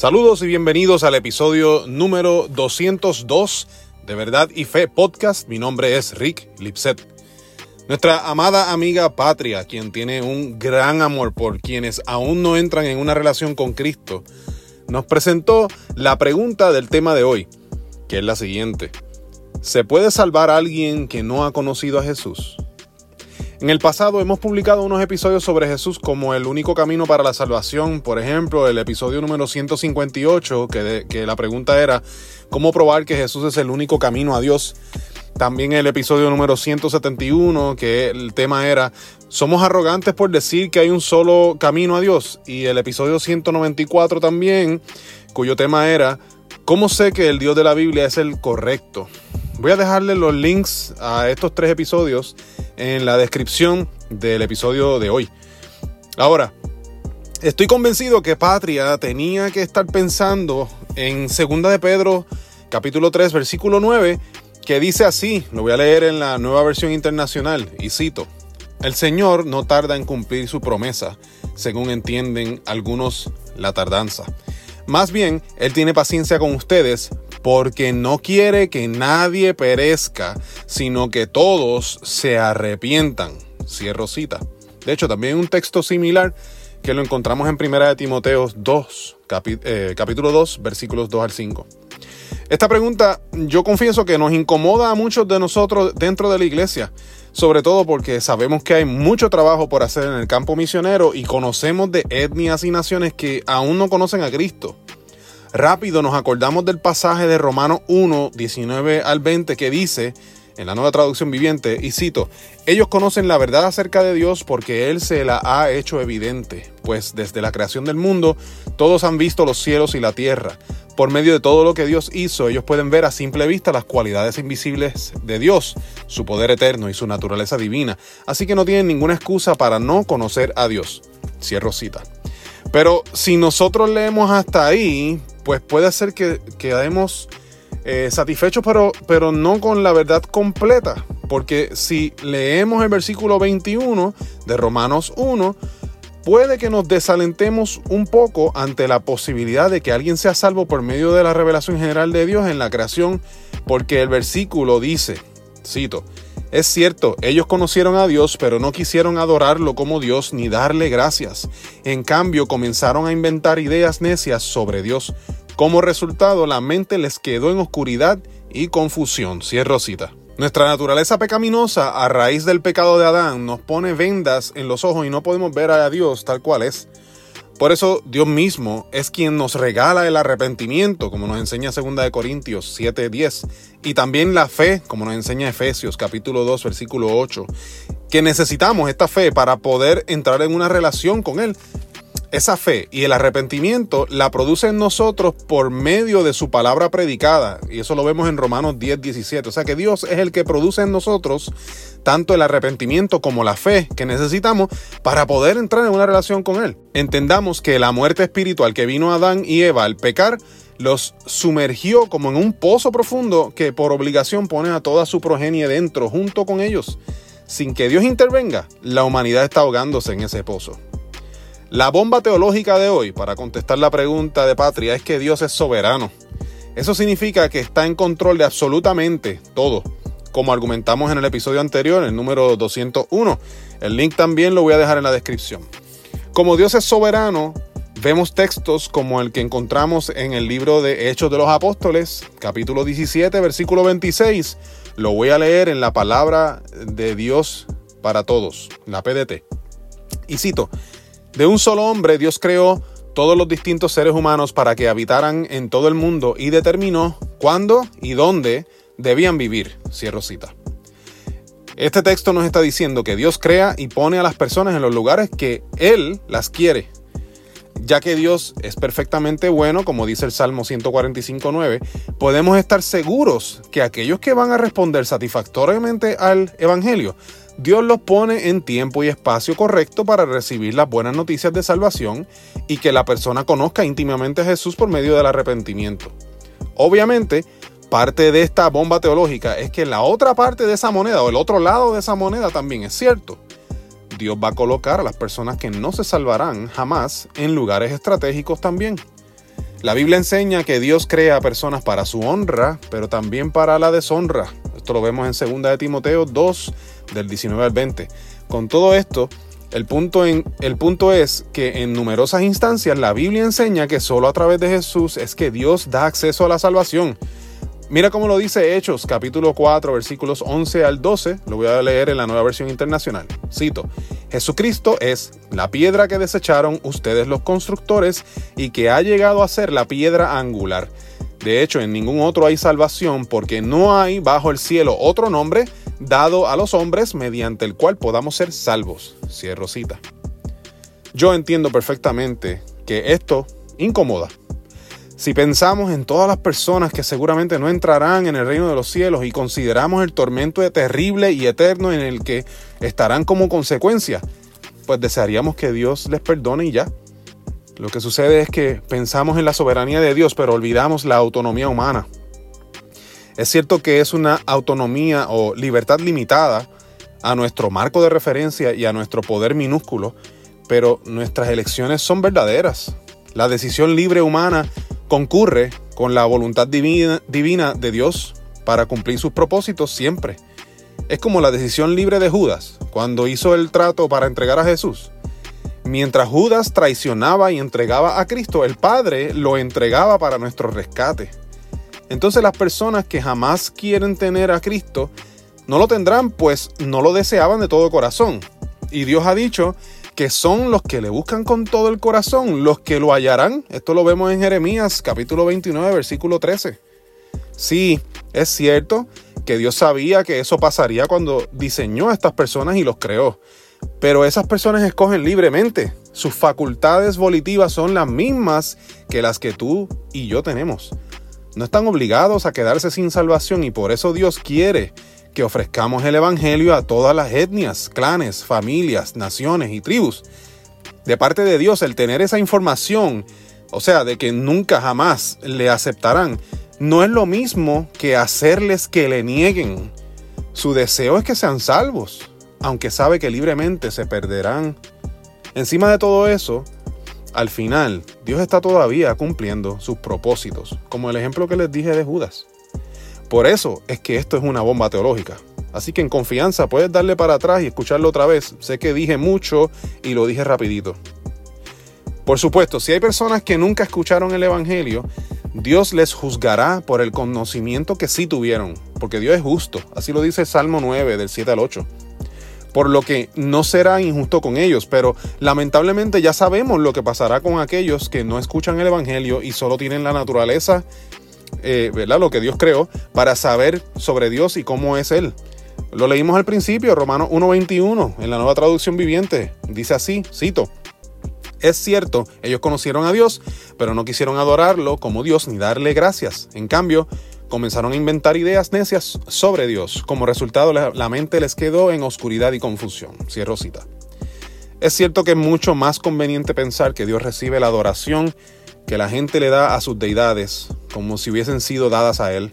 Saludos y bienvenidos al episodio número 202 de Verdad y Fe Podcast. Mi nombre es Rick Lipset. Nuestra amada amiga Patria, quien tiene un gran amor por quienes aún no entran en una relación con Cristo, nos presentó la pregunta del tema de hoy, que es la siguiente. ¿Se puede salvar a alguien que no ha conocido a Jesús? En el pasado hemos publicado unos episodios sobre Jesús como el único camino para la salvación. Por ejemplo, el episodio número 158, que, que la pregunta era, ¿cómo probar que Jesús es el único camino a Dios? También el episodio número 171, que el tema era, ¿somos arrogantes por decir que hay un solo camino a Dios? Y el episodio 194 también, cuyo tema era, ¿cómo sé que el Dios de la Biblia es el correcto? Voy a dejarle los links a estos tres episodios en la descripción del episodio de hoy. Ahora, estoy convencido que Patria tenía que estar pensando en 2 de Pedro capítulo 3 versículo 9 que dice así, lo voy a leer en la nueva versión internacional y cito, el Señor no tarda en cumplir su promesa, según entienden algunos la tardanza. Más bien, Él tiene paciencia con ustedes porque no quiere que nadie perezca, sino que todos se arrepientan. Cierro cita. De hecho, también un texto similar que lo encontramos en 1 de Timoteo 2, eh, capítulo 2, versículos 2 al 5. Esta pregunta yo confieso que nos incomoda a muchos de nosotros dentro de la iglesia, sobre todo porque sabemos que hay mucho trabajo por hacer en el campo misionero y conocemos de etnias y naciones que aún no conocen a Cristo. Rápido nos acordamos del pasaje de Romanos 1, 19 al 20 que dice, en la nueva traducción viviente, y cito, ellos conocen la verdad acerca de Dios porque Él se la ha hecho evidente, pues desde la creación del mundo todos han visto los cielos y la tierra. Por medio de todo lo que Dios hizo, ellos pueden ver a simple vista las cualidades invisibles de Dios, su poder eterno y su naturaleza divina, así que no tienen ninguna excusa para no conocer a Dios. Cierro cita. Pero si nosotros leemos hasta ahí, pues puede ser que quedemos eh, satisfechos, pero, pero no con la verdad completa. Porque si leemos el versículo 21 de Romanos 1, puede que nos desalentemos un poco ante la posibilidad de que alguien sea salvo por medio de la revelación general de Dios en la creación, porque el versículo dice, cito, es cierto, ellos conocieron a Dios, pero no quisieron adorarlo como Dios ni darle gracias. En cambio, comenzaron a inventar ideas necias sobre Dios. Como resultado, la mente les quedó en oscuridad y confusión. Cierro cita. Nuestra naturaleza pecaminosa, a raíz del pecado de Adán, nos pone vendas en los ojos y no podemos ver a Dios tal cual es. Por eso Dios mismo es quien nos regala el arrepentimiento, como nos enseña 2 Corintios 7:10, y también la fe, como nos enseña Efesios capítulo 2 versículo 8, que necesitamos esta fe para poder entrar en una relación con Él. Esa fe y el arrepentimiento la produce en nosotros por medio de su palabra predicada. Y eso lo vemos en Romanos 10, 17. O sea que Dios es el que produce en nosotros tanto el arrepentimiento como la fe que necesitamos para poder entrar en una relación con Él. Entendamos que la muerte espiritual que vino a Adán y Eva al pecar los sumergió como en un pozo profundo que por obligación pone a toda su progenie dentro junto con ellos. Sin que Dios intervenga, la humanidad está ahogándose en ese pozo. La bomba teológica de hoy, para contestar la pregunta de Patria, es que Dios es soberano. Eso significa que está en control de absolutamente todo, como argumentamos en el episodio anterior, el número 201. El link también lo voy a dejar en la descripción. Como Dios es soberano, vemos textos como el que encontramos en el libro de Hechos de los Apóstoles, capítulo 17, versículo 26. Lo voy a leer en la palabra de Dios para todos, la PDT. Y cito, de un solo hombre Dios creó todos los distintos seres humanos para que habitaran en todo el mundo y determinó cuándo y dónde debían vivir. Cierro cita. Este texto nos está diciendo que Dios crea y pone a las personas en los lugares que Él las quiere. Ya que Dios es perfectamente bueno, como dice el Salmo 145.9, podemos estar seguros que aquellos que van a responder satisfactoriamente al Evangelio Dios los pone en tiempo y espacio correcto para recibir las buenas noticias de salvación y que la persona conozca íntimamente a Jesús por medio del arrepentimiento. Obviamente, parte de esta bomba teológica es que la otra parte de esa moneda o el otro lado de esa moneda también es cierto. Dios va a colocar a las personas que no se salvarán jamás en lugares estratégicos también. La Biblia enseña que Dios crea a personas para su honra, pero también para la deshonra. Esto lo vemos en 2 de Timoteo 2, del 19 al 20. Con todo esto, el punto, en, el punto es que en numerosas instancias la Biblia enseña que solo a través de Jesús es que Dios da acceso a la salvación. Mira cómo lo dice Hechos, capítulo 4, versículos 11 al 12. Lo voy a leer en la nueva versión internacional. Cito, Jesucristo es la piedra que desecharon ustedes los constructores y que ha llegado a ser la piedra angular. De hecho, en ningún otro hay salvación porque no hay bajo el cielo otro nombre dado a los hombres mediante el cual podamos ser salvos. Cierro cita. Yo entiendo perfectamente que esto incomoda si pensamos en todas las personas que seguramente no entrarán en el reino de los cielos y consideramos el tormento terrible y eterno en el que estarán como consecuencia, pues desearíamos que Dios les perdone y ya. Lo que sucede es que pensamos en la soberanía de Dios, pero olvidamos la autonomía humana. Es cierto que es una autonomía o libertad limitada a nuestro marco de referencia y a nuestro poder minúsculo, pero nuestras elecciones son verdaderas. La decisión libre humana concurre con la voluntad divina, divina de Dios para cumplir sus propósitos siempre. Es como la decisión libre de Judas cuando hizo el trato para entregar a Jesús. Mientras Judas traicionaba y entregaba a Cristo, el Padre lo entregaba para nuestro rescate. Entonces las personas que jamás quieren tener a Cristo no lo tendrán, pues no lo deseaban de todo corazón. Y Dios ha dicho que son los que le buscan con todo el corazón, los que lo hallarán. Esto lo vemos en Jeremías capítulo 29, versículo 13. Sí, es cierto que Dios sabía que eso pasaría cuando diseñó a estas personas y los creó. Pero esas personas escogen libremente. Sus facultades volitivas son las mismas que las que tú y yo tenemos. No están obligados a quedarse sin salvación y por eso Dios quiere que ofrezcamos el Evangelio a todas las etnias, clanes, familias, naciones y tribus. De parte de Dios, el tener esa información, o sea, de que nunca jamás le aceptarán, no es lo mismo que hacerles que le nieguen. Su deseo es que sean salvos, aunque sabe que libremente se perderán. Encima de todo eso, al final, Dios está todavía cumpliendo sus propósitos, como el ejemplo que les dije de Judas. Por eso es que esto es una bomba teológica. Así que en confianza puedes darle para atrás y escucharlo otra vez. Sé que dije mucho y lo dije rapidito. Por supuesto, si hay personas que nunca escucharon el Evangelio, Dios les juzgará por el conocimiento que sí tuvieron, porque Dios es justo. Así lo dice Salmo 9 del 7 al 8. Por lo que no será injusto con ellos, pero lamentablemente ya sabemos lo que pasará con aquellos que no escuchan el Evangelio y solo tienen la naturaleza eh, ¿verdad? lo que Dios creó, para saber sobre Dios y cómo es Él. Lo leímos al principio, Romanos 1.21, en la nueva traducción viviente. Dice así, cito. Es cierto, ellos conocieron a Dios, pero no quisieron adorarlo como Dios ni darle gracias. En cambio, comenzaron a inventar ideas necias sobre Dios. Como resultado, la mente les quedó en oscuridad y confusión. Cierro cita. Es cierto que es mucho más conveniente pensar que Dios recibe la adoración que la gente le da a sus deidades como si hubiesen sido dadas a Él.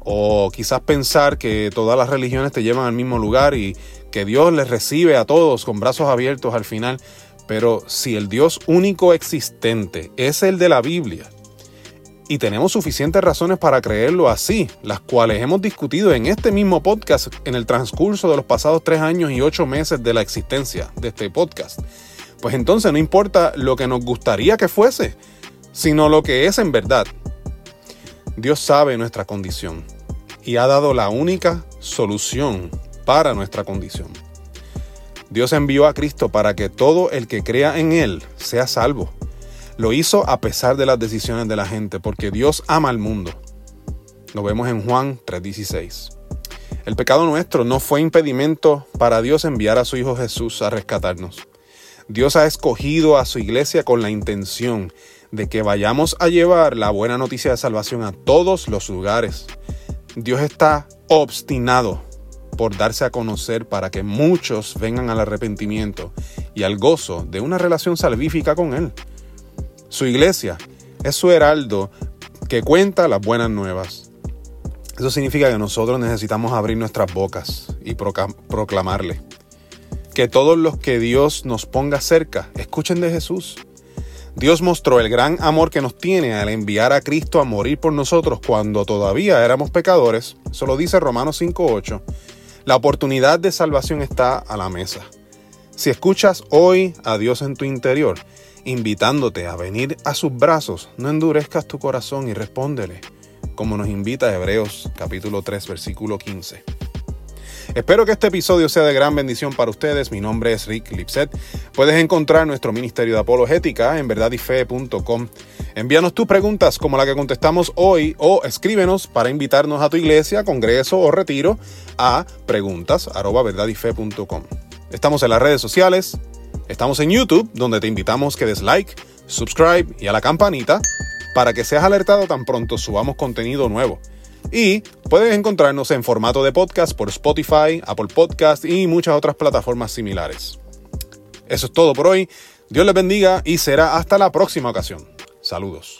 O quizás pensar que todas las religiones te llevan al mismo lugar y que Dios les recibe a todos con brazos abiertos al final. Pero si el Dios único existente es el de la Biblia, y tenemos suficientes razones para creerlo así, las cuales hemos discutido en este mismo podcast en el transcurso de los pasados tres años y ocho meses de la existencia de este podcast. Pues entonces no importa lo que nos gustaría que fuese, sino lo que es en verdad. Dios sabe nuestra condición y ha dado la única solución para nuestra condición. Dios envió a Cristo para que todo el que crea en Él sea salvo. Lo hizo a pesar de las decisiones de la gente, porque Dios ama al mundo. Lo vemos en Juan 3:16. El pecado nuestro no fue impedimento para Dios enviar a su Hijo Jesús a rescatarnos. Dios ha escogido a su iglesia con la intención de que vayamos a llevar la buena noticia de salvación a todos los lugares. Dios está obstinado por darse a conocer para que muchos vengan al arrepentimiento y al gozo de una relación salvífica con Él. Su iglesia es su heraldo que cuenta las buenas nuevas. Eso significa que nosotros necesitamos abrir nuestras bocas y proclamarle. Que todos los que Dios nos ponga cerca escuchen de Jesús Dios mostró el gran amor que nos tiene al enviar a Cristo a morir por nosotros cuando todavía éramos pecadores. Eso lo dice Romanos 5.8. La oportunidad de salvación está a la mesa. Si escuchas hoy a Dios en tu interior, invitándote a venir a sus brazos, no endurezcas tu corazón y respóndele, como nos invita Hebreos capítulo 3 versículo 15. Espero que este episodio sea de gran bendición para ustedes. Mi nombre es Rick Lipset. Puedes encontrar nuestro Ministerio de Apologética en verdadyfe.com. Envíanos tus preguntas como la que contestamos hoy o escríbenos para invitarnos a tu iglesia, congreso o retiro a preguntas@verdadyfe.com. Estamos en las redes sociales, estamos en YouTube donde te invitamos que des like, subscribe y a la campanita para que seas alertado tan pronto subamos contenido nuevo. Y puedes encontrarnos en formato de podcast por Spotify, Apple Podcast y muchas otras plataformas similares. Eso es todo por hoy. Dios les bendiga y será hasta la próxima ocasión. Saludos.